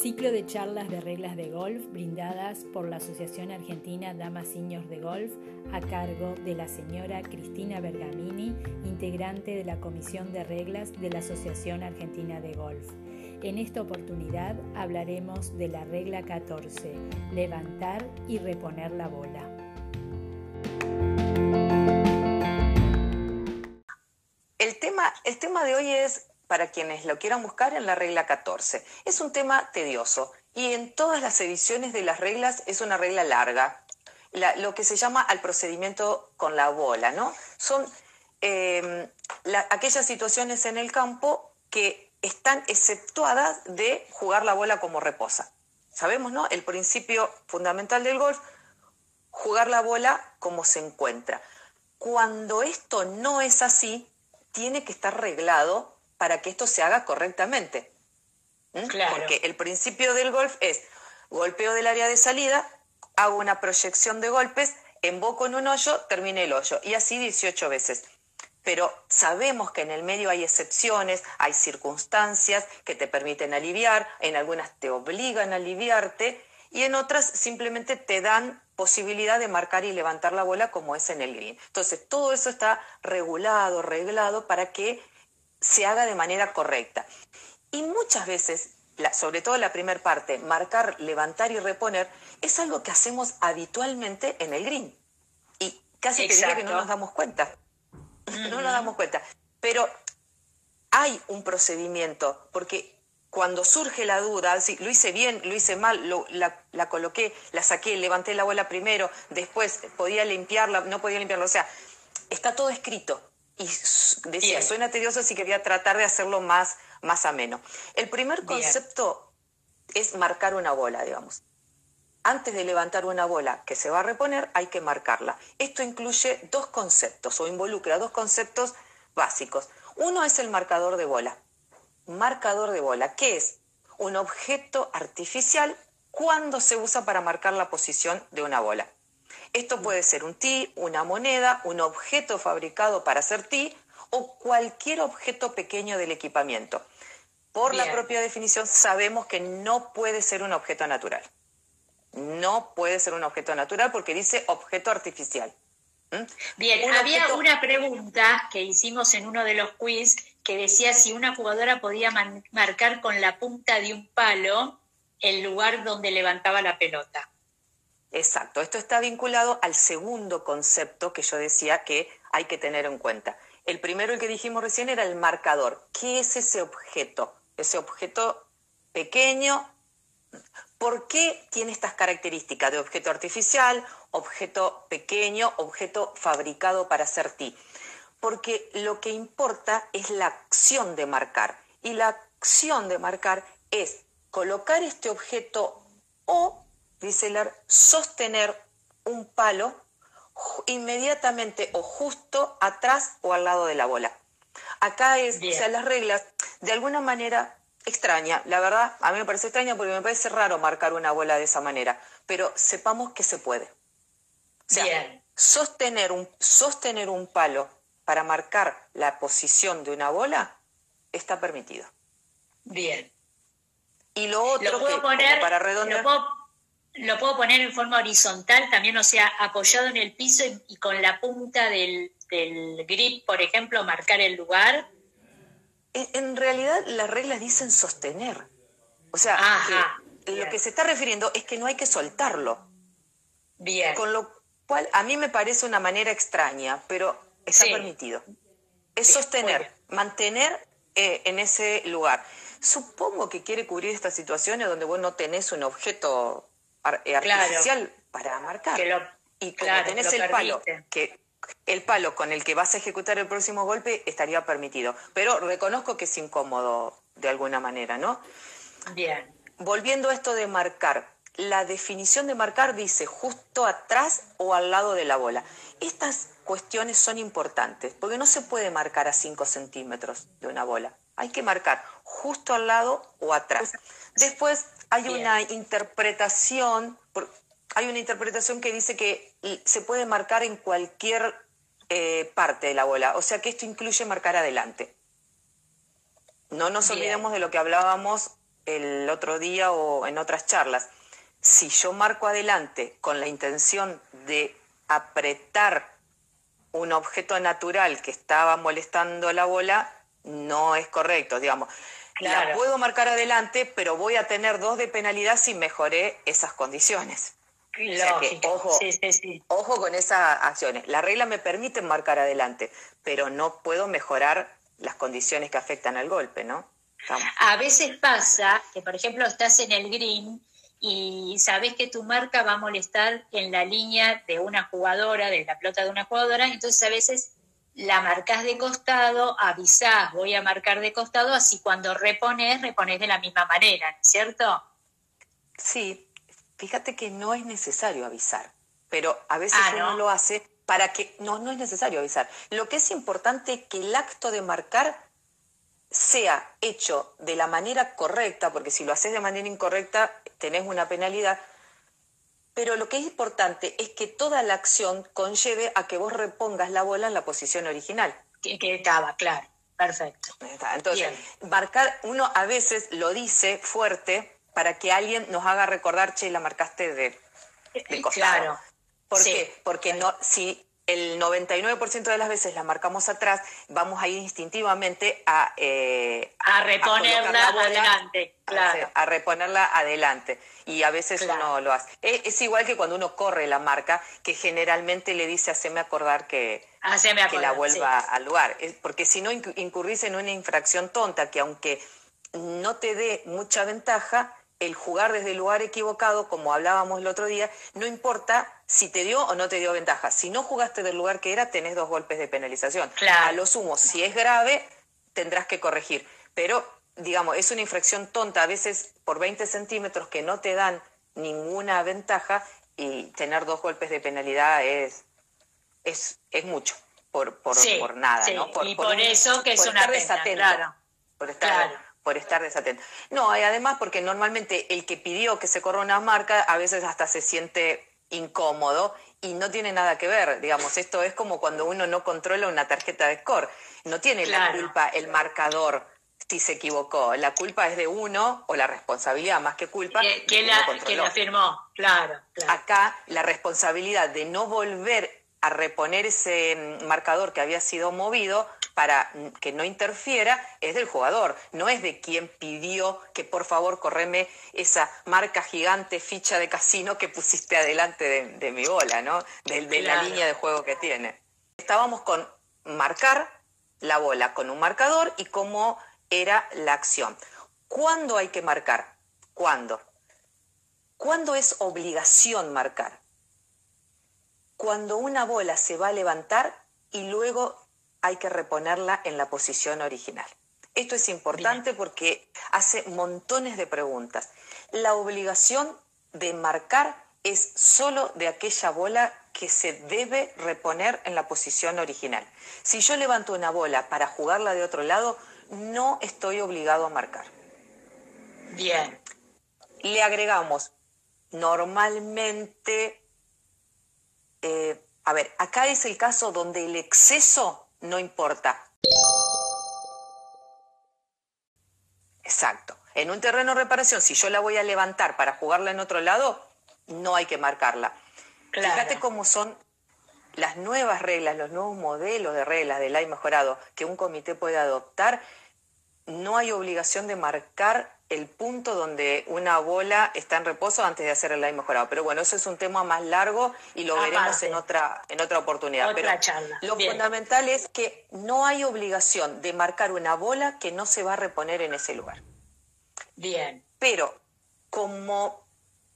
Ciclo de charlas de reglas de golf brindadas por la Asociación Argentina Damas Seniors de Golf a cargo de la señora Cristina Bergamini, integrante de la Comisión de Reglas de la Asociación Argentina de Golf. En esta oportunidad hablaremos de la regla 14, levantar y reponer la bola. El tema, el tema de hoy es para quienes lo quieran buscar en la regla 14. Es un tema tedioso y en todas las ediciones de las reglas es una regla larga, lo que se llama al procedimiento con la bola, ¿no? Son em, aquellas situaciones en el campo que están exceptuadas de jugar la bola como reposa. Sabemos, ¿no? El principio fundamental del golf, jugar la bola como se encuentra. Cuando esto no es así, tiene que estar reglado para que esto se haga correctamente. ¿Mm? Porque el principio del golf es golpeo del área de salida, hago una proyección de golpes, emboco en un hoyo, termine el hoyo. Y así 18 veces. Pero sabemos que en el medio hay excepciones, hay circunstancias que te permiten aliviar, en algunas te obligan a aliviarte y en otras simplemente te dan posibilidad de marcar y levantar la bola como es en el green. Entonces, todo eso está regulado, reglado para que se haga de manera correcta. Y muchas veces, sobre todo la primera parte, marcar, levantar y reponer, es algo que hacemos habitualmente en el green. Y casi que diría que no nos damos cuenta. No nos damos cuenta. Pero hay un procedimiento, porque cuando surge la duda, si lo hice bien, lo hice mal, la, la, coloqué, la saqué, levanté la bola primero, después podía limpiarla, no podía limpiarla, o sea, está todo escrito y decía, suena tedioso si quería tratar de hacerlo más, más ameno. El primer concepto es marcar una bola, digamos. Antes de levantar una bola que se va a reponer, hay que marcarla. Esto incluye dos conceptos o involucra dos conceptos básicos. Uno es el marcador de bola. Marcador de bola, que es un objeto artificial cuando se usa para marcar la posición de una bola. Esto puede ser un tee, una moneda, un objeto fabricado para hacer tee o cualquier objeto pequeño del equipamiento. Por la propia definición sabemos que no puede ser un objeto natural. No puede ser un objeto natural porque dice objeto artificial. ¿Mm? Bien, había una pregunta que hicimos en uno de los quiz que decía si una jugadora podía marcar con la punta de un palo el lugar donde levantaba la pelota. Exacto, esto está vinculado al segundo concepto que yo decía que hay que tener en cuenta. El primero, el que dijimos recién, era el marcador. ¿Qué es ese objeto? Ese objeto pequeño. ¿Por qué tiene estas características de objeto artificial, objeto pequeño, objeto fabricado para hacer ti? Porque lo que importa es la acción de marcar. Y la acción de marcar es colocar este objeto o dice sostener un palo inmediatamente o justo atrás o al lado de la bola. Acá es, o sea, las reglas, de alguna manera extraña, la verdad, a mí me parece extraña porque me parece raro marcar una bola de esa manera, pero sepamos que se puede. O sea, sostener un, sostener un palo para marcar la posición de una bola está permitido. Bien. Y lo otro que, para redondear lo puedo poner en forma horizontal también, o sea, apoyado en el piso y, con la punta del, grip, por ejemplo, marcar el lugar. En, realidad las reglas dicen sostener. O sea, lo que se está refiriendo es que no hay que soltarlo. Bien. Con lo cual a mí me parece una manera extraña, pero está permitido. Es sostener, mantener eh, en ese lugar. Supongo que quiere cubrir estas situaciones donde vos no tenés un objeto eh, artificial para marcar. y como tenés el palo, que el palo con el que vas a ejecutar el próximo golpe estaría permitido. Pero reconozco que es incómodo de alguna manera, ¿no? Bien. Volviendo a esto de marcar, la definición de marcar dice justo atrás o al lado de la bola. Estas cuestiones son importantes porque no se puede marcar a 5 centímetros de una bola. Hay que marcar justo al lado o atrás. Después hay una interpretación, hay una interpretación que dice que se puede marcar en cualquier eh, parte de la bola, o sea que esto incluye marcar adelante. No nos olvidemos de lo que hablábamos el otro día o en otras charlas, si yo marco adelante con la intención de apretar un objeto natural que estaba molestando la bola, no es correcto, digamos. La puedo marcar adelante, pero voy a tener dos de penalidad si mejoré esas condiciones. ojo, ojo con esas acciones. La regla me permite marcar adelante, pero no puedo mejorar las condiciones que afectan al golpe, ¿no? A veces pasa que, por ejemplo, estás en el green y sabes que tu marca va a molestar en la línea de una jugadora, de la pelota de una jugadora, entonces a veces la marcas de costado, avisás, voy a marcar de costado, así cuando repones, repones de la misma manera, ¿cierto? Sí, fíjate que no es necesario avisar, pero a veces ah, uno lo hace para que, no, no es necesario avisar. Lo que es importante es que el acto de marcar sea hecho de la manera correcta, porque si lo haces de manera incorrecta tenés una penalidad, pero lo que es importante es que toda la acción conlleve a que vos repongas la bola en la posición original. Que, estaba, claro, perfecto. Entonces, marcar, uno a veces lo dice fuerte para que alguien nos haga recordar, che, la marcaste de, de eh, costado. Claro. ¿Por qué? Porque no, si el 99% de las veces la marcamos atrás, vamos a ir instintivamente a... Eh, a reponerla adelante, claro. A, reponerla adelante. Y a veces uno lo hace. Es, igual que cuando uno corre la marca, que generalmente le dice, haceme acordar que, que la vuelva al lugar. Porque si no, incurrís en una infracción tonta que aunque no te dé mucha ventaja, el jugar desde el lugar equivocado, como hablábamos el otro día, no importa si te dio o no te dio ventaja. Si no jugaste del lugar que era, tenés dos golpes de penalización. A lo sumo, si es grave, tendrás que corregir. Pero, digamos, es una infracción tonta, a veces por 20 centímetros que no te dan ninguna ventaja y tener dos golpes de penalidad es, es, es mucho por, por, por nada, ¿no? y por, eso que es una pena, claro. Por estar por estar desatento. No, y además porque normalmente el que pidió que se corra una marca a veces hasta se siente incómodo y no tiene nada que ver, digamos, esto es como cuando uno no controla una tarjeta de score, no tiene la culpa el marcador si se equivocó, la culpa es de uno o la responsabilidad más que culpa. Que, la, que la firmó, claro, claro. Acá la responsabilidad de no volver a reponer ese mm, marcador que había sido movido para que no interfiera es del jugador, no es de quien pidió que por favor correme esa marca gigante ficha de casino que pusiste adelante de, mi bola, ¿no? De, la línea de juego que tiene. Estábamos con marcar la bola con un marcador y cómo era la acción. ¿Cuándo hay que marcar? ¿Cuándo? ¿Cuándo es obligación marcar? Cuando una bola se va a levantar y luego hay que reponerla en la posición original. Esto es importante porque hace montones de preguntas. La obligación de marcar es solo de aquella bola que se debe reponer en la posición original. Si yo levanto una bola para jugarla de otro lado, no estoy obligado a marcar. Bien. Le agregamos normalmente, eh, a ver, acá es el caso donde el exceso no importa. Exacto. En un terreno de reparación, si yo la voy a levantar para jugarla en otro lado, no hay que marcarla. Fíjate cómo son las nuevas reglas, los nuevos modelos de reglas del AI mejorado que un comité puede adoptar. No hay obligación de marcar el punto donde una bola está en reposo antes de hacer el line mejorado. Pero bueno, eso es un tema más largo y lo veremos en otra, en otra oportunidad. Pero lo fundamental es que no hay obligación de marcar una bola que no se va a reponer en ese lugar. Bien. Pero como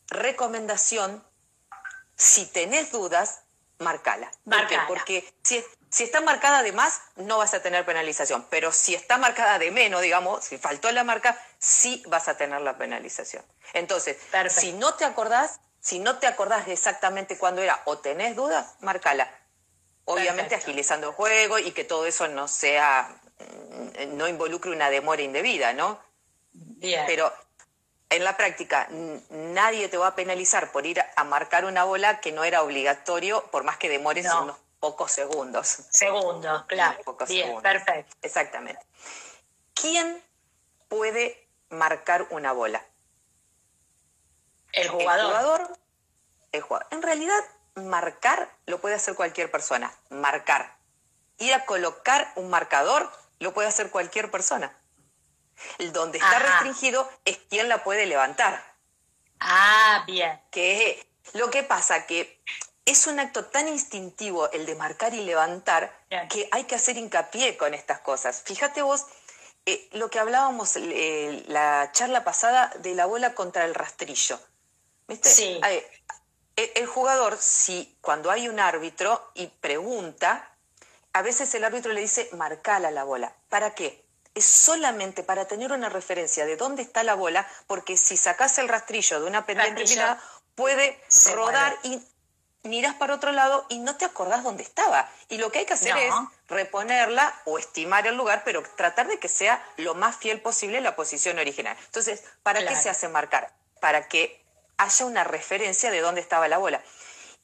recomendación, si tenés dudas, marcala. Marcala. Porque si, si está marcada de más, no vas a tener penalización, pero si está marcada de menos, digamos, si faltó la marca, sí vas a tener la penalización. Entonces, si no te acordás, si no te acordás de exactamente cuándo era o tenés dudas, márcala. Obviamente agilizando el juego y que todo eso no sea, mm, no involucre una demora indebida, ¿no? Bien. Pero en la práctica nadie te va a penalizar por ir a marcar una bola que no era obligatorio, por más que demores unos pocos segundos. Segundos, claro. Bien, perfecto. Exactamente. ¿Quién puede marcar una bola? El jugador. El jugador, el jugador. En realidad, marcar lo puede hacer cualquier persona. Marcar. Ir a colocar un marcador lo puede hacer cualquier persona. El donde está restringido es quién la puede levantar. Ah, bien. Que lo que pasa que es un acto tan instintivo el de marcar y levantar que hay que hacer hincapié con estas cosas. Fíjate vos eh, lo que hablábamos eh, la charla pasada de la bola contra el rastrillo. ¿Viste? Sí. el jugador, si cuando hay un árbitro y pregunta, a veces el árbitro le dice, marcala la bola. ¿Para qué? Es solamente para tener una referencia de dónde está la bola, porque si sacas el rastrillo de una pendiente puede rodar y mirás para otro lado y no te acordás dónde estaba. Y lo que hay que hacer es reponerla o estimar el lugar, pero tratar de que sea lo más fiel posible la posición original. Entonces, ¿para qué se hace marcar? Para que haya una referencia de dónde estaba la bola.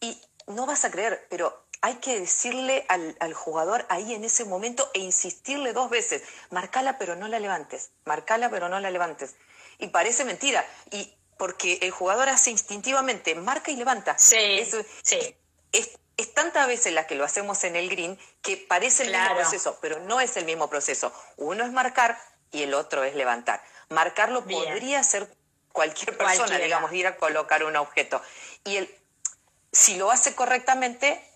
Y no vas a creer, pero hay que decirle al, jugador ahí en ese momento e insistirle dos veces, marcala pero no la levantes, marcala pero no la levantes. Y parece mentira, y porque el jugador hace instintivamente, marca y levanta. Sí, sí. Es, es tantas veces la que lo hacemos en el green que parece el mismo proceso, pero no es el mismo proceso. Uno es marcar y el otro es levantar. Marcarlo podría ser cualquier persona, digamos, ir a colocar un objeto. Y el, si lo hace correctamente,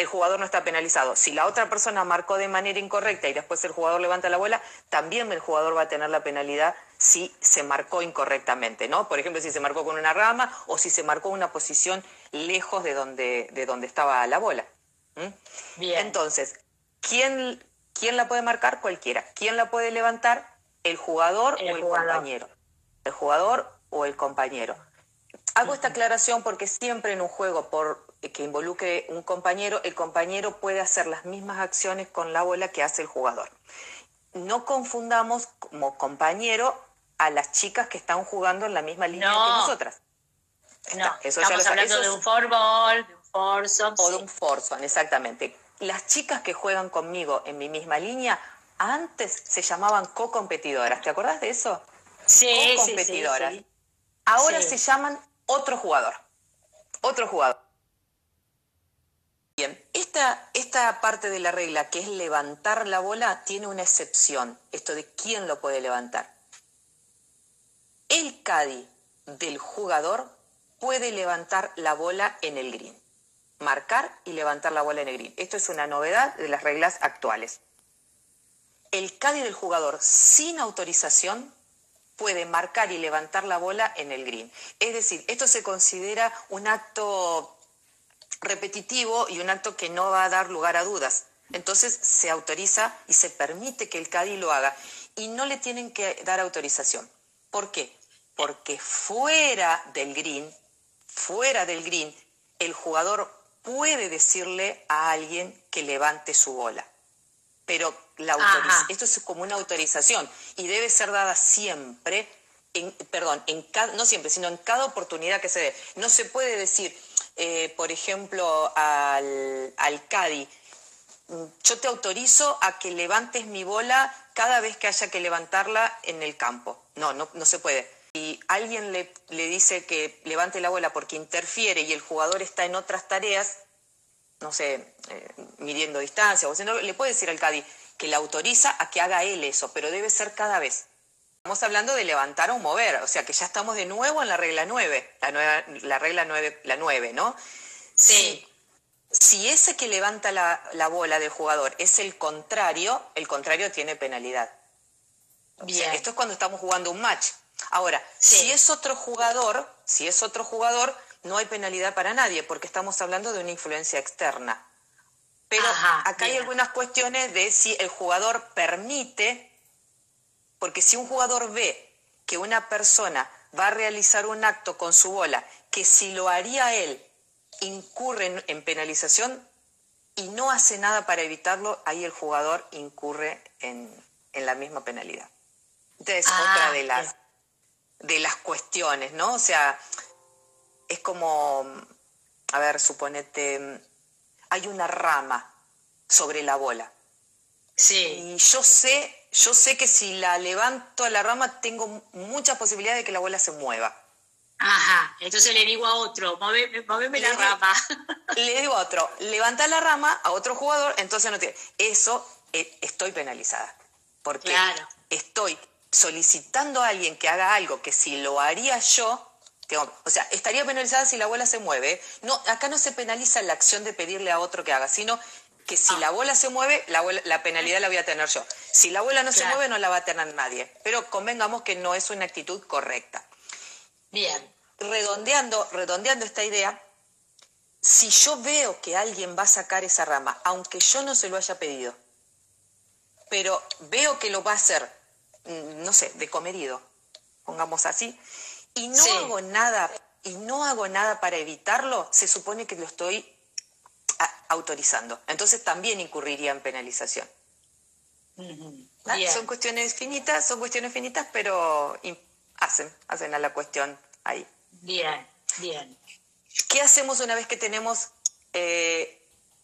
el jugador no está penalizado. Si la otra persona marcó de manera incorrecta y después el jugador levanta la bola, también el jugador va a tener la penalidad si se marcó incorrectamente, ¿no? Por ejemplo, si se marcó con una rama o si se marcó una posición lejos de donde, de donde estaba la bola. Bien. Entonces, ¿quién, ¿quién la puede marcar? Cualquiera. ¿Quién la puede levantar? El jugador o el compañero. El jugador o el compañero. Hago esta aclaración porque siempre en un juego por que involucre un compañero, el compañero puede hacer las mismas acciones con la bola que hace el jugador. No confundamos como compañero a las chicas que están jugando en la misma línea que nosotras. No, estamos hablando de un forball, de un foursome. O de un foursome, exactamente. Las chicas que juegan conmigo en mi misma línea antes se llamaban co-competidoras. ¿Te acordás de eso? Sí, co-competidoras. Ahora se llaman otro jugador. Otro jugador. Esta parte de la regla, que es levantar la bola, tiene una excepción. Esto de quién lo puede levantar. El caddy del jugador puede levantar la bola en el green. Marcar y levantar la bola en el green. Esto es una novedad de las reglas actuales. El caddy del jugador sin autorización puede marcar y levantar la bola en el green. Es decir, esto se considera un acto repetitivo y un acto que no va a dar lugar a dudas. Entonces se autoriza y se permite que el CADI lo haga y no le tienen que dar autorización. ¿Por qué? Porque fuera del green, fuera del green, el jugador puede decirle a alguien que levante su bola. Pero la esto es como una autorización y debe ser dada siempre, en, perdón, en no siempre, sino en cada oportunidad que se dé. No se puede decir, eh, por ejemplo, al, al CADI, yo te autorizo a que levantes mi bola cada vez que haya que levantarla en el campo. No, no, no se puede. Si alguien le, le, dice que levante la bola porque interfiere y el jugador está en otras tareas, no sé, eh, midiendo distancia, o sea, le puede decir al CADI que le autoriza a que haga él eso, pero debe ser cada vez. Estamos hablando de levantar o mover, o sea que ya estamos de nuevo en la regla 9, la, la regla 9, la 9, ¿no? Sí. Si, ese que levanta la, bola del jugador es el contrario, el contrario tiene penalidad. Bien. esto es cuando estamos jugando un match. Ahora, si es otro jugador, si es otro jugador, no hay penalidad para nadie, porque estamos hablando de una influencia externa. Pero acá hay algunas cuestiones de si el jugador permite porque si un jugador ve que una persona va a realizar un acto con su bola, que si lo haría él incurre en, penalización y no hace nada para evitarlo, ahí el jugador incurre en, la misma penalidad. Entonces, ah, otra de las, de las cuestiones, ¿no? O sea, es como, a ver, suponete, hay una rama sobre la bola. Sí. Y yo sé yo sé que si la levanto a la rama tengo muchas posibilidades de que la bola se mueva. Ajá, entonces le digo a otro, moveme, la rama. Le digo a otro, levanta la rama a otro jugador, entonces no tiene. Eso eh, estoy penalizada. Porque estoy solicitando a alguien que haga algo que si lo haría yo, o sea, estaría penalizada si la bola se mueve. No, acá no se penaliza la acción de pedirle a otro que haga, sino que si ah. la bola se mueve, la, penalidad la voy a tener yo. Si la bola no se mueve, no la va a tener nadie. Pero convengamos que no es una actitud correcta. Bien. Redondeando, redondeando esta idea, si yo veo que alguien va a sacar esa rama, aunque yo no se lo haya pedido, pero veo que lo va a hacer, mm, no sé, de comedido, pongamos así, y no hago nada, y no hago nada para evitarlo, se supone que lo estoy autorizando. Entonces también incurriría en penalización. ¿Ah? Son cuestiones finitas, son cuestiones finitas, pero hacen, hacen a la cuestión ahí. Bien, bien. ¿Qué hacemos una vez que tenemos eh,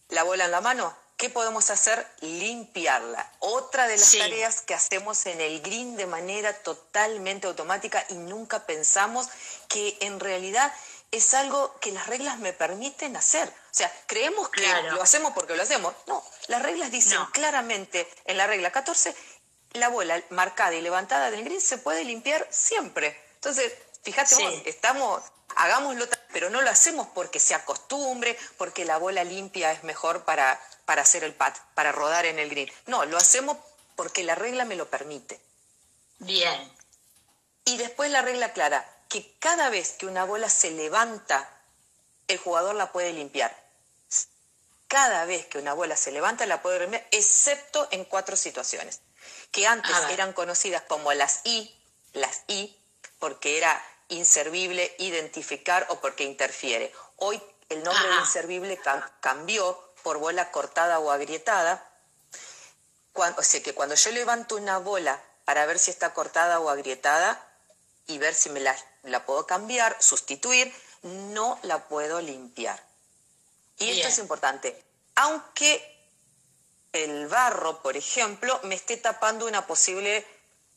la bola en la mano? ¿Qué podemos hacer? Limpiarla. Otra de las tareas que hacemos en el green de manera totalmente automática y nunca pensamos que en realidad es algo que las reglas me permiten hacer. O sea, creemos que lo hacemos porque lo hacemos. No, las reglas dicen claramente en la regla 14, la bola marcada y levantada del green se puede limpiar siempre. Entonces, fíjate estamos, hagámoslo, pero no lo hacemos porque sea costumbre, porque la bola limpia es mejor para, para hacer el pat, para rodar en el green. No, lo hacemos porque la regla me lo permite. Bien. Y después la regla clara, que cada vez que una bola se levanta, el jugador la puede limpiar. Cada vez que una bola se levanta, la puede limpiar, excepto en cuatro situaciones, que antes eran conocidas como las I, las I, porque era inservible identificar o porque interfiere. Hoy el nombre de inservible cambió por bola cortada o agrietada. o sea que cuando yo levanto una bola para ver si está cortada o agrietada y ver si me la, la puedo cambiar, sustituir, no la puedo limpiar. Y esto es importante. Aunque el barro, por ejemplo, me esté tapando una posible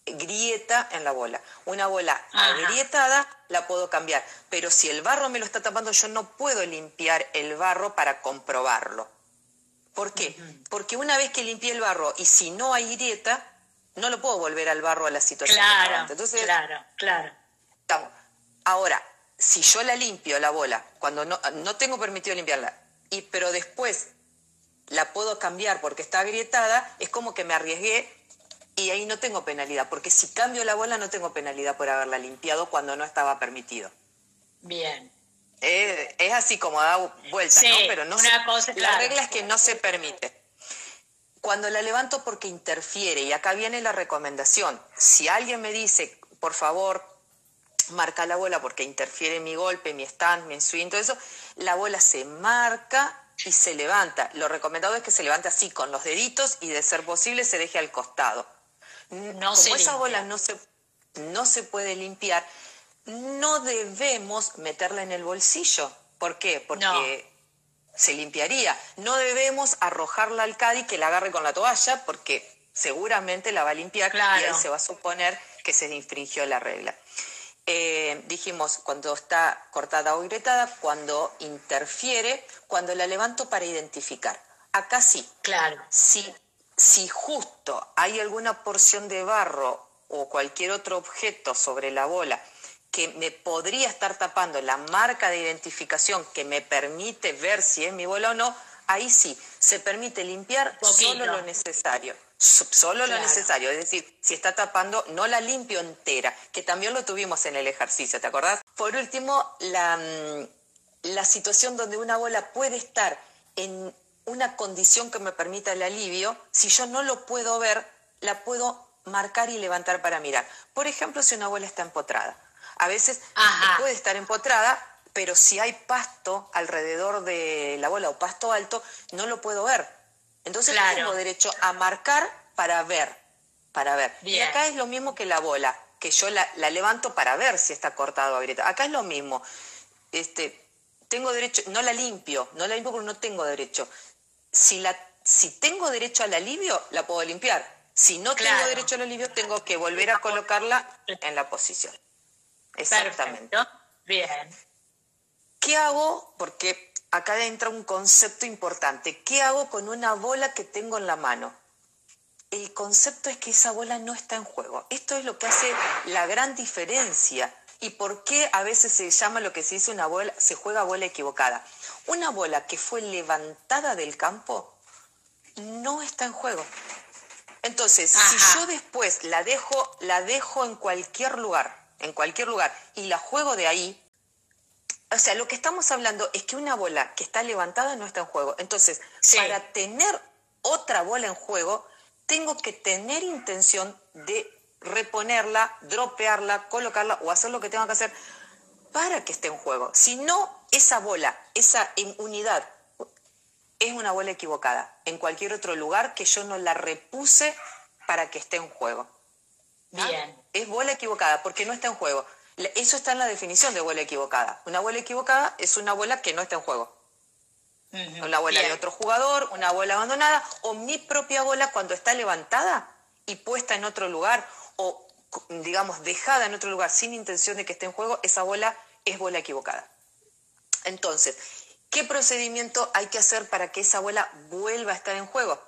grieta en la bola. Una bola agrietada la puedo cambiar, pero si el barro me lo está tapando, yo no puedo limpiar el barro para comprobarlo. ¿Por qué? Porque una vez que limpié el barro y si no hay grieta, no lo puedo volver al barro a la situación. Claro, Entonces, claro, claro. Ahora, si yo la limpio la bola, cuando no, no tengo permitido limpiarla, y, pero después la puedo cambiar porque está agrietada, es como que me arriesgué y ahí no tengo penalidad, porque si cambio la bola no tengo penalidad por haberla limpiado cuando no estaba permitido. Bien. Es, así como da vuelta, ¿no? Pero no una cosa, la regla es que no se permite. Cuando la levanto porque interfiere, y acá viene la recomendación, si alguien me dice, por favor, marca la bola porque interfiere mi golpe, mi stand, mi swing, todo eso, la bola se marca y se levanta. Lo recomendado es que se levante así, con los deditos y de ser posible se deje al costado. No Como esa bola no se, no se puede limpiar, no debemos meterla en el bolsillo. ¿Por qué? Porque se limpiaría. No debemos arrojarla al Cádiz que la agarre con la toalla porque seguramente la va a limpiar y ahí se va a suponer que se infringió la regla. Eh, dijimos cuando está cortada o agrietada, cuando interfiere, cuando la levanto para identificar. Acá sí. Claro. Si, si justo hay alguna porción de barro o cualquier otro objeto sobre la bola que me podría estar tapando la marca de identificación que me permite ver si es mi bola o no, ahí sí, se permite limpiar solo lo necesario. Solo lo necesario, es decir, si está tapando, no la limpio entera, que también lo tuvimos en el ejercicio, ¿te acordás? Por último, la, mm, la situación donde una bola puede estar en una condición que me permita el alivio, si yo no lo puedo ver, la puedo marcar y levantar para mirar. Por ejemplo, si una bola está empotrada a veces puede estar empotrada, pero si hay pasto alrededor de la bola o pasto alto, no lo puedo ver. Entonces tengo derecho a marcar para ver, para ver. Y acá es lo mismo que la bola, que yo la, levanto para ver si está cortado o agrietada. Acá es lo mismo. Este, tengo derecho, no la limpio, no la limpio porque no tengo derecho. Si, la, si tengo derecho al alivio, la puedo limpiar. Si no tengo derecho al alivio, tengo que volver a colocarla en la posición. Exactamente. Bien. ¿Qué hago? Porque acá entra un concepto importante. ¿Qué hago con una bola que tengo en la mano? El concepto es que esa bola no está en juego. Esto es lo que hace la gran diferencia. ¿Y por qué a veces se llama lo que se dice una bola, se juega bola equivocada? Una bola que fue levantada del campo no está en juego. Entonces, si yo después la dejo, la dejo en cualquier lugar, en cualquier lugar, y la juego de ahí, o sea, lo que estamos hablando es que una bola que está levantada no está en juego. Entonces, para tener otra bola en juego, tengo que tener intención de reponerla, dropearla, colocarla o hacer lo que tenga que hacer para que esté en juego. Si no, esa bola, esa unidad, es una bola equivocada en cualquier otro lugar que yo no la repuse para que esté en juego. Bien. Es bola equivocada porque no está en juego. Eso está en la definición de bola equivocada. Una bola equivocada es una bola que no está en juego. Una bola de otro jugador, una bola abandonada, o mi propia bola cuando está levantada y puesta en otro lugar, o digamos dejada en otro lugar sin intención de que esté en juego, esa bola es bola equivocada. Entonces, ¿qué procedimiento hay que hacer para que esa bola vuelva a estar en juego?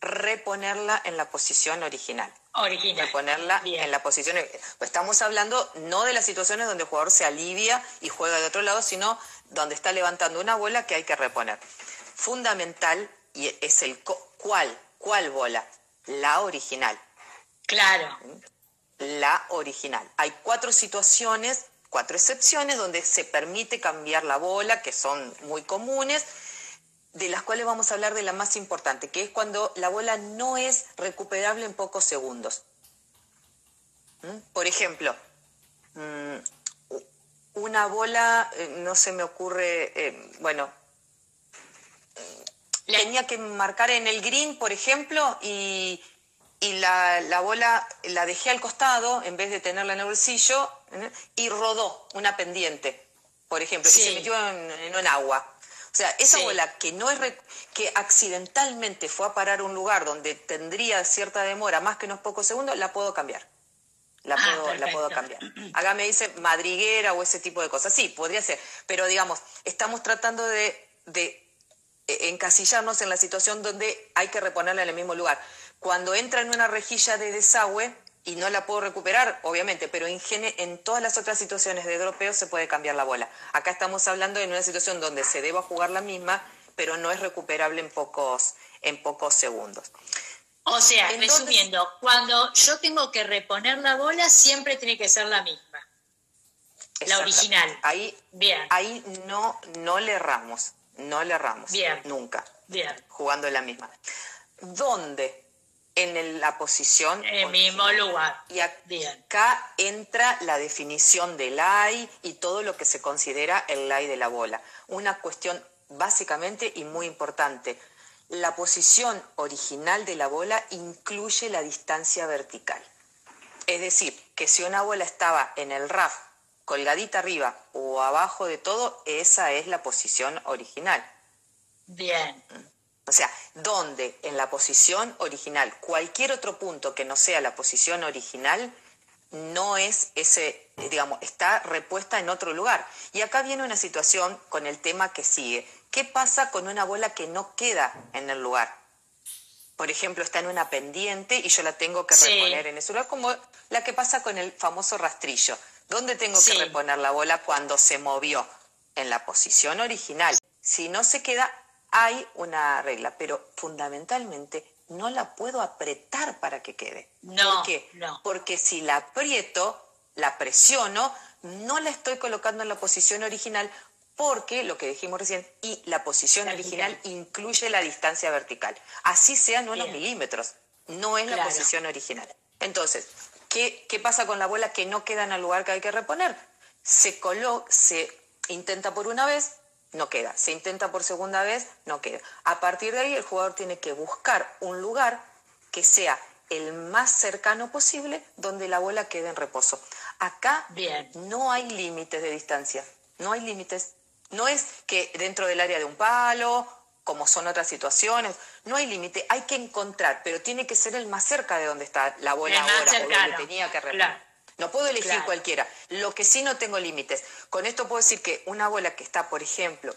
Reponerla en la posición original original. ponerla en la posición. Estamos hablando no de las situaciones donde el jugador se alivia y juega de otro lado, sino donde está levantando una bola que hay que reponer. Fundamental y es el cuál, cuál bola, la original. Claro. La original. Hay cuatro situaciones, cuatro excepciones donde se permite cambiar la bola, que son muy comunes de las cuales vamos a hablar de la más importante, que es cuando la bola no es recuperable en pocos segundos. ¿Mm? Por ejemplo, mm, una bola, eh, no se me ocurre, eh, bueno, tenía que marcar en el green, por ejemplo, y, la, bola la dejé al costado en vez de tenerla en el bolsillo ¿eh? y rodó una pendiente, por ejemplo, y se metió en, en un agua. O sea, esa bola que no es que accidentalmente fue a parar un lugar donde tendría cierta demora, más que unos pocos segundos, la puedo cambiar. La ah, la puedo cambiar. Acá me dice madriguera o ese tipo de cosas. Sí, podría ser. Pero digamos, estamos tratando de, de eh, encasillarnos en la situación donde hay que reponerla en el mismo lugar. Cuando entra en una rejilla de desagüe, y no la puedo recuperar, obviamente, pero en, en todas las otras situaciones de dropeo se puede cambiar la bola. Acá estamos hablando de una situación donde se deba jugar la misma, pero no es recuperable en pocos, en pocos segundos. O sea, resumiendo, cuando yo tengo que reponer la bola, siempre tiene que ser la misma. La original. Ahí, Bien. ahí no, no le erramos, no le erramos. Bien. Nunca. Bien. Jugando la misma. ¿Dónde? En la posición. En el mismo lugar. Y acá entra la definición del lay y todo lo que se considera el lay de la bola. Una cuestión básicamente y muy importante. La posición original de la bola incluye la distancia vertical. Es decir, que si una bola estaba en el RAF, colgadita arriba o abajo de todo, esa es la posición original. Bien. O sea, donde en la posición original, cualquier otro punto que no sea la posición original, no es ese, digamos, está repuesta en otro lugar. Y acá viene una situación con el tema que sigue. ¿Qué pasa con una bola que no queda en el lugar? Por ejemplo, está en una pendiente y yo la tengo que reponer en ese lugar, como la que pasa con el famoso rastrillo. ¿Dónde tengo que reponer la bola cuando se movió? En la posición original. Si no se queda, hay una regla, pero fundamentalmente no la puedo apretar para que quede. No, ¿Por qué? Porque si la aprieto, la presiono, no la estoy colocando en la posición original porque, lo que dijimos recién, y la posición original incluye la distancia vertical. Así sean unos milímetros, no es la posición original. Entonces, ¿qué, ¿qué pasa con la bola que no queda en el lugar que hay que reponer? Se, colo se intenta por una vez, no queda. Se intenta por segunda vez, no queda. A partir de ahí el jugador tiene que buscar un lugar que sea el más cercano posible donde la bola quede en reposo. Acá Bien. no hay límites de distancia, no hay límites. No es que dentro del área de un palo, como son otras situaciones. No hay límite, hay que encontrar, pero tiene que ser el más cerca de donde está la bola ahora o donde tenía que reponer. No puedo elegir cualquiera. Lo que sí no tengo límites. Con esto puedo decir que una bola que está, por ejemplo,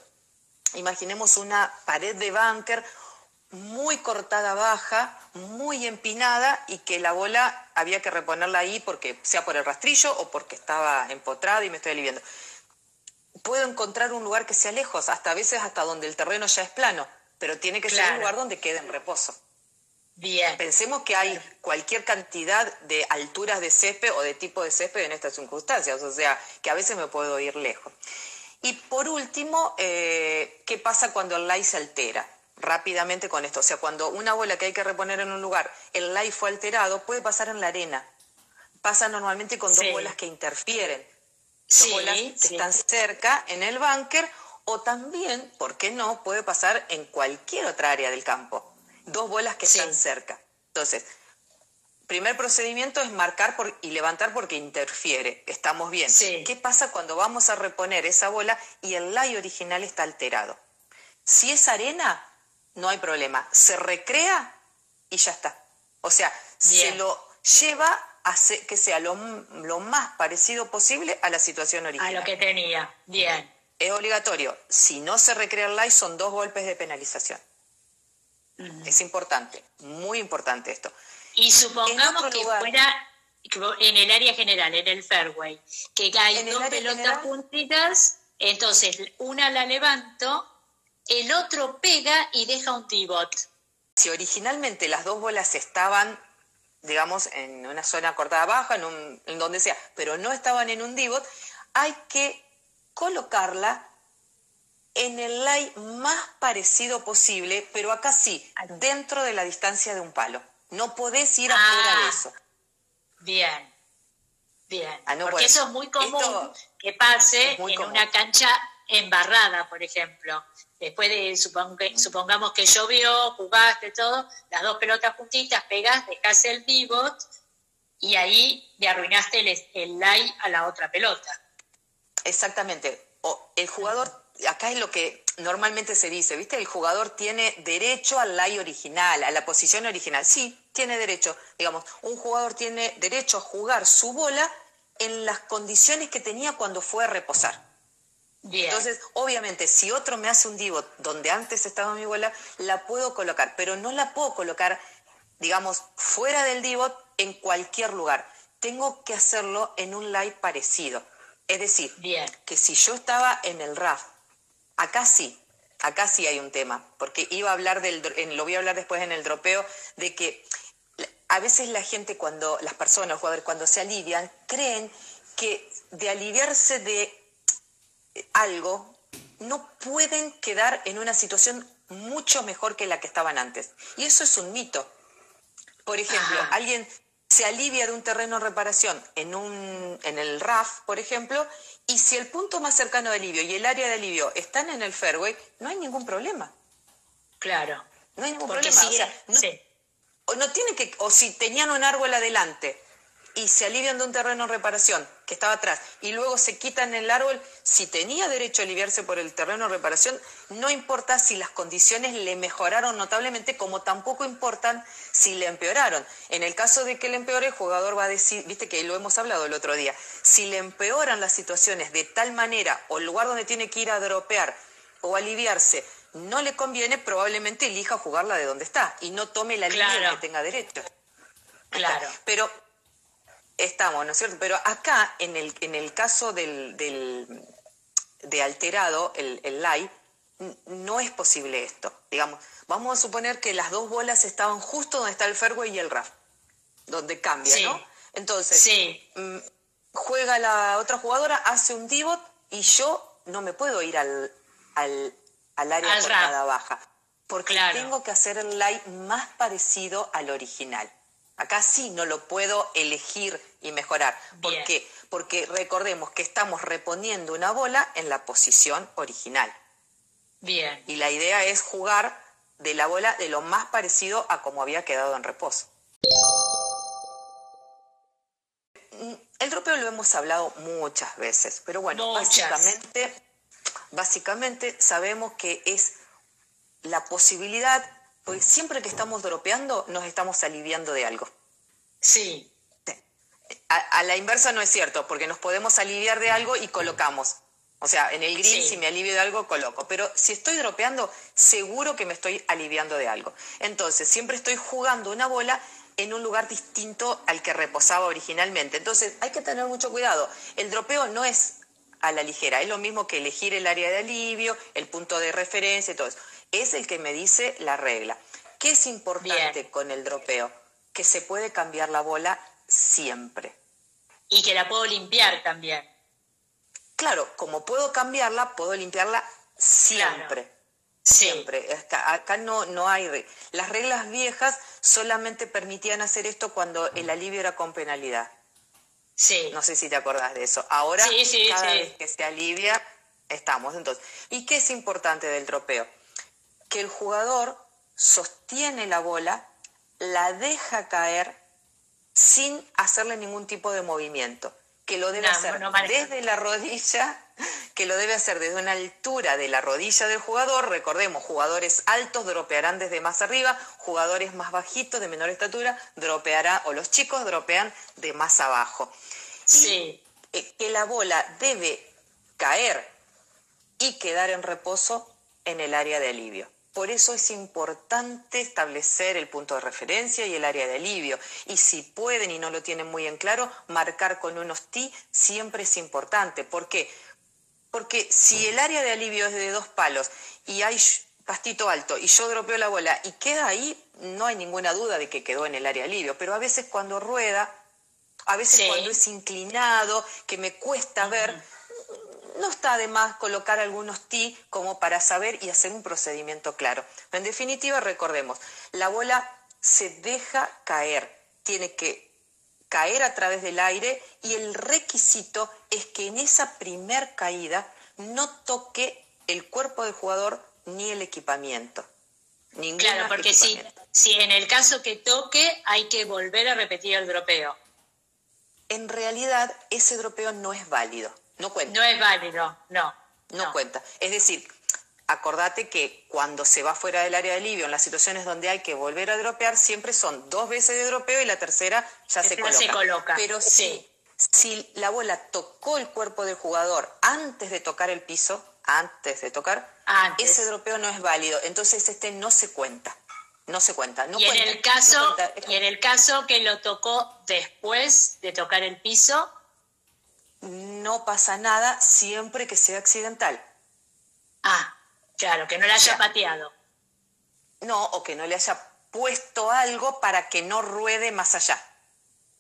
imaginemos una pared de búnker muy cortada baja, muy empinada y que la bola había que reponerla ahí porque sea por el rastrillo o porque estaba empotrada y me estoy aliviando puedo encontrar un lugar que sea lejos, hasta a veces hasta donde el terreno ya es plano, pero tiene que ser un lugar donde quede en reposo. Bien. Pensemos que hay cualquier cantidad de alturas de césped o de tipo de césped en estas circunstancias, o sea, que a veces me puedo ir lejos. Y por último, eh, ¿qué pasa cuando el lay se altera? Rápidamente con esto, o sea, cuando una bola que hay que reponer en un lugar, el lay fue alterado, puede pasar en la arena. Pasa normalmente con dos bolas que interfieren sí, que están cerca en el búnker o también, ¿por qué no? Puede pasar en cualquier otra área del campo. Dos bolas que están cerca. Entonces, primer procedimiento es marcar por, y levantar porque interfiere. Estamos bien. ¿Qué pasa cuando vamos a reponer esa bola y el lay original está alterado? Si es arena, no hay problema. Se recrea y ya está. O sea, se lo lleva hace que sea lo, más parecido posible a la situación original. A lo que tenía, bien. Es obligatorio. Si no se recrea el live, son dos golpes de penalización. Es importante, muy importante esto. Y supongamos que fuera en el área general, en el fairway, que hay dos pelotas juntitas, entonces una la levanto, el otro pega y deja un tibot. Si originalmente las dos bolas estaban digamos, en una zona cortada baja, en, un, en donde sea, pero no estaban en un divot, hay que colocarla en el lay más parecido posible, pero acá sí, dentro de la distancia de un palo. No podés ir afuera de ah. eso. Bien, bien. Ah, Porque eso es muy común que pase en una cancha embarrada, por ejemplo. Después de, supongamos que llovió, jugaste todo, las dos pelotas juntitas, pegas, dejas el pivot y ahí le arruinaste el, el lie a la otra pelota. Exactamente. O el jugador, acá es lo que normalmente se dice, ¿viste? El jugador tiene derecho al lie original, a la posición original. Sí, tiene derecho. Digamos, un jugador tiene derecho a jugar su bola en las condiciones que tenía cuando fue a reposar. Entonces, obviamente, si otro me hace un divo donde antes estaba mi bola, la puedo colocar, pero no la puedo colocar, digamos, fuera del divo en cualquier lugar. Tengo que hacerlo en un live parecido. Es decir, que si yo estaba en el RAF, acá sí, acá sí hay un tema, porque iba a hablar del, lo voy a hablar después en el dropeo, de que a veces la gente cuando, las personas, los jugadores, cuando se alivian, creen que de aliviarse de algo, no pueden quedar en una situación mucho mejor que la que estaban antes. Y eso es un mito. Por ejemplo, alguien se alivia de un terreno de reparación en, un, en el RAF, por ejemplo, y si el punto más cercano de alivio y el área de alivio están en el fairway, no hay ningún problema. Claro. No hay ningún problema. o, no, o no tiene que, o si tenían un árbol adelante y se alivian de un terreno en reparación que estaba atrás y luego se quitan el árbol, si tenía derecho a aliviarse por el terreno en reparación, no importa si las condiciones le mejoraron notablemente, como tampoco importan si le empeoraron. En el caso de que le empeore, el jugador va a decir, viste que lo hemos hablado el otro día, si le empeoran las situaciones de tal manera o el lugar donde tiene que ir a dropear o aliviarse, no le conviene, probablemente elija jugarla de donde está y no tome la línea que tenga derecho. Claro. Pero estamos, ¿no es cierto? Pero acá, en el, en el caso del, de alterado, el, el live, no es posible esto. Digamos, vamos a suponer que las dos bolas estaban justo donde está el fairway y el RAF, donde cambia, ¿no? Entonces, mm, juega la otra jugadora, hace un divot y yo no me puedo ir al, al, al área cortada baja, porque tengo que hacer el live más parecido al original. Acá sí no lo puedo elegir y mejorar. ¿Por qué? Porque recordemos que estamos reponiendo una bola en la posición original. Bien. Y la idea es jugar de la bola de lo más parecido a como había quedado en reposo. El dropeo lo hemos hablado muchas veces, pero bueno, básicamente, básicamente sabemos que es la posibilidad, porque siempre que estamos dropeando nos estamos aliviando de algo. Sí. A, la inversa no es cierto, porque nos podemos aliviar de algo y colocamos. O sea, en el gris, si me alivio de algo, coloco. Pero si estoy dropeando, seguro que me estoy aliviando de algo. Entonces, siempre estoy jugando una bola en un lugar distinto al que reposaba originalmente. Entonces, hay que tener mucho cuidado. El dropeo no es a la ligera, es lo mismo que elegir el área de alivio, el punto de referencia y todo eso. Es el que me dice la regla. ¿Qué es importante con el dropeo? Que se puede cambiar la bola siempre. Y que la puedo limpiar también. Claro, como puedo cambiarla, puedo limpiarla siempre. Siempre. Acá, no, no hay. Las reglas viejas solamente permitían hacer esto cuando el alivio era con penalidad. Sí. No sé si te acordás de eso. Ahora, cada vez que se alivia, estamos. Entonces, ¿y qué es importante del tropeo? Que el jugador sostiene la bola, la deja caer sin hacerle ningún tipo de movimiento, que lo debe hacer desde la rodilla que lo debe hacer desde una altura de la rodilla del jugador. Recordemos, jugadores altos dropearán desde más arriba, jugadores más bajitos de menor estatura dropearán, o los chicos dropean de más abajo. Sí. Eh, que la bola debe caer y quedar en reposo en el área de alivio. Por eso es importante establecer el punto de referencia y el área de alivio. Y si pueden y no lo tienen muy en claro, marcar con unos T siempre es importante. ¿Por qué? Porque si el área de alivio es de dos palos y hay pastito alto y yo dropeo la bola y queda ahí, no hay ninguna duda de que quedó en el área de alivio. Pero a veces cuando rueda, a veces cuando es inclinado, que me cuesta ver, no está de más colocar algunos ti como para saber y hacer un procedimiento claro. en definitiva, recordemos, la bola se deja caer, tiene que caer a través del aire y el requisito es que en esa primer caída no toque el cuerpo del jugador ni el equipamiento. claro, porque si, si en el caso que toque hay que volver a repetir el dropeo. En realidad ese dropeo no es válido, no cuenta. No es válido, no. No, cuenta. Es decir, acordate que cuando se va fuera del área de alivio, en las situaciones donde hay que volver a dropear, siempre son dos veces de dropeo y la tercera ya se coloca. se coloca. Pero sí. si, la bola tocó el cuerpo del jugador antes de tocar el piso, antes de tocar, ese dropeo no es válido. Entonces este no se cuenta. No se cuenta. No y, en el caso, y en el caso que lo tocó después de tocar el piso. No pasa nada siempre que sea accidental. Ah, Claro, que no le haya pateado. No, o que no le haya puesto algo para que no ruede más allá.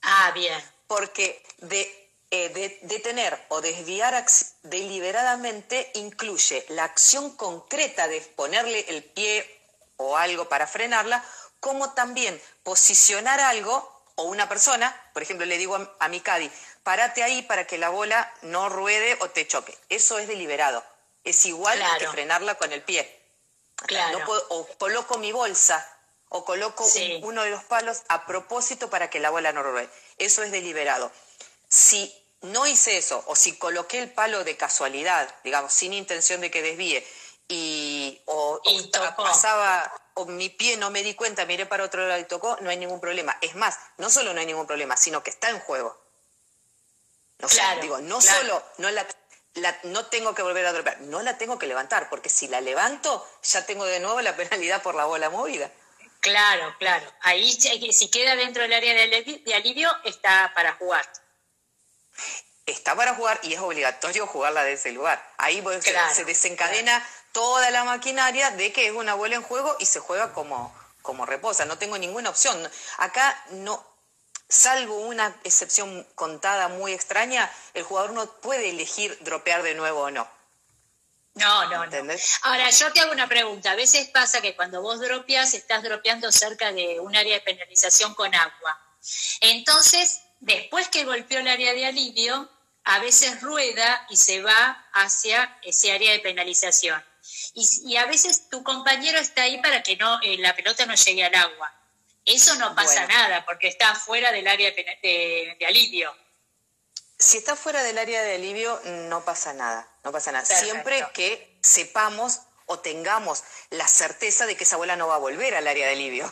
Ah, bien. Porque de, eh, detener o desviar deliberadamente incluye la acción concreta de ponerle el pie o algo para frenarla, como también posicionar algo o una persona, por ejemplo, le digo a, a mi Cadi, párate ahí para que la bola no ruede o te choque. Eso es deliberado. Es igual que frenarla con el pie. Claro. o coloco mi bolsa o coloco uno de los palos a propósito para que la bola no ruede. Eso es deliberado. Si no hice eso o si coloqué el palo de casualidad, digamos, sin intención de que desvíe y o, pasaba o mi pie no me di cuenta, miré para otro lado y tocó, no hay ningún problema. Es más, no solo no hay ningún problema, sino que está en juego. No digo, no solo no la no tengo que volver a dropear, no la tengo que levantar, porque si la levanto, ya tengo de nuevo la penalidad por la bola movida. Claro, claro. Ahí si queda dentro del área de alivio, está para jugar. Está para jugar y es obligatorio jugarla de ese lugar. Ahí se desencadena toda la maquinaria de que es una bola en juego y se juega como, como reposa. No tengo ninguna opción. Acá no, salvo una excepción contada muy extraña, el jugador no puede elegir dropear de nuevo o no. No, no, no. Ahora, yo te hago una pregunta. A veces pasa que cuando vos dropeas, estás dropeando cerca de un área de penalización con agua. Entonces, después que golpeó el área de alivio, a veces rueda y se va hacia ese área de penalización. Y, a veces tu compañero está ahí para que no eh, la pelota no llegue al agua. Eso no pasa nada porque está fuera del área de, alivio. Si está fuera del área de alivio, no pasa nada, no pasa nada. Siempre que sepamos o tengamos la certeza de que esa bola no va a volver al área de alivio.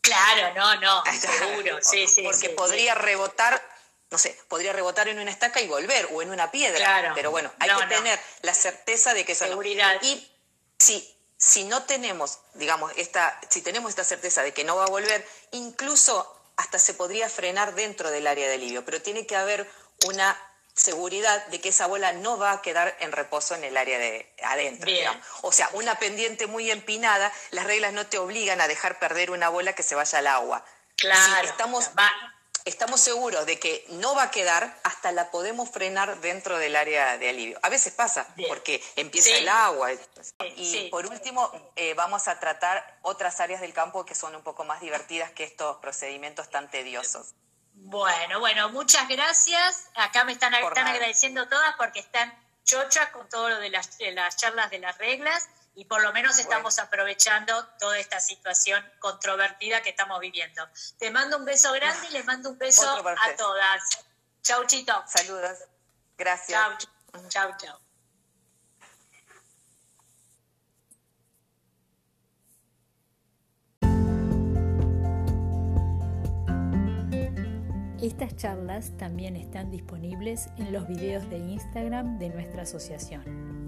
Claro, no, no, seguro, sí, sí. Porque podría rebotar, no sé, podría rebotar en una estaca y volver, o en una piedra. Claro. Pero bueno, hay que tener la certeza de que eso Seguridad. Y si, si no tenemos, digamos, esta, si tenemos esta certeza de que no va a volver, incluso hasta se podría frenar dentro del área de alivio, pero tiene que haber una seguridad de que esa bola no va a quedar en reposo en el área de adentro. O sea, una pendiente muy empinada, las reglas no te obligan a dejar perder una bola que se vaya al agua. Claro. estamos, estamos seguros de que no va a quedar, hasta la podemos frenar dentro del área de alivio. A veces pasa, porque empieza el agua. Y por último, eh, vamos a tratar otras áreas del campo que son un poco más divertidas que estos procedimientos tan tediosos. Bueno, bueno, muchas gracias. Acá me están, están agradeciendo todas porque están chochas con todo lo de las, charlas de las reglas y por lo menos estamos aprovechando toda esta situación controvertida que estamos viviendo. Te mando un beso grande y les mando un beso a todas. Chau, Chito. Saludos. Gracias. Chau, chau, chau. Estas charlas también están disponibles en los videos de Instagram de nuestra asociación.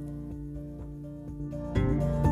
Thank you.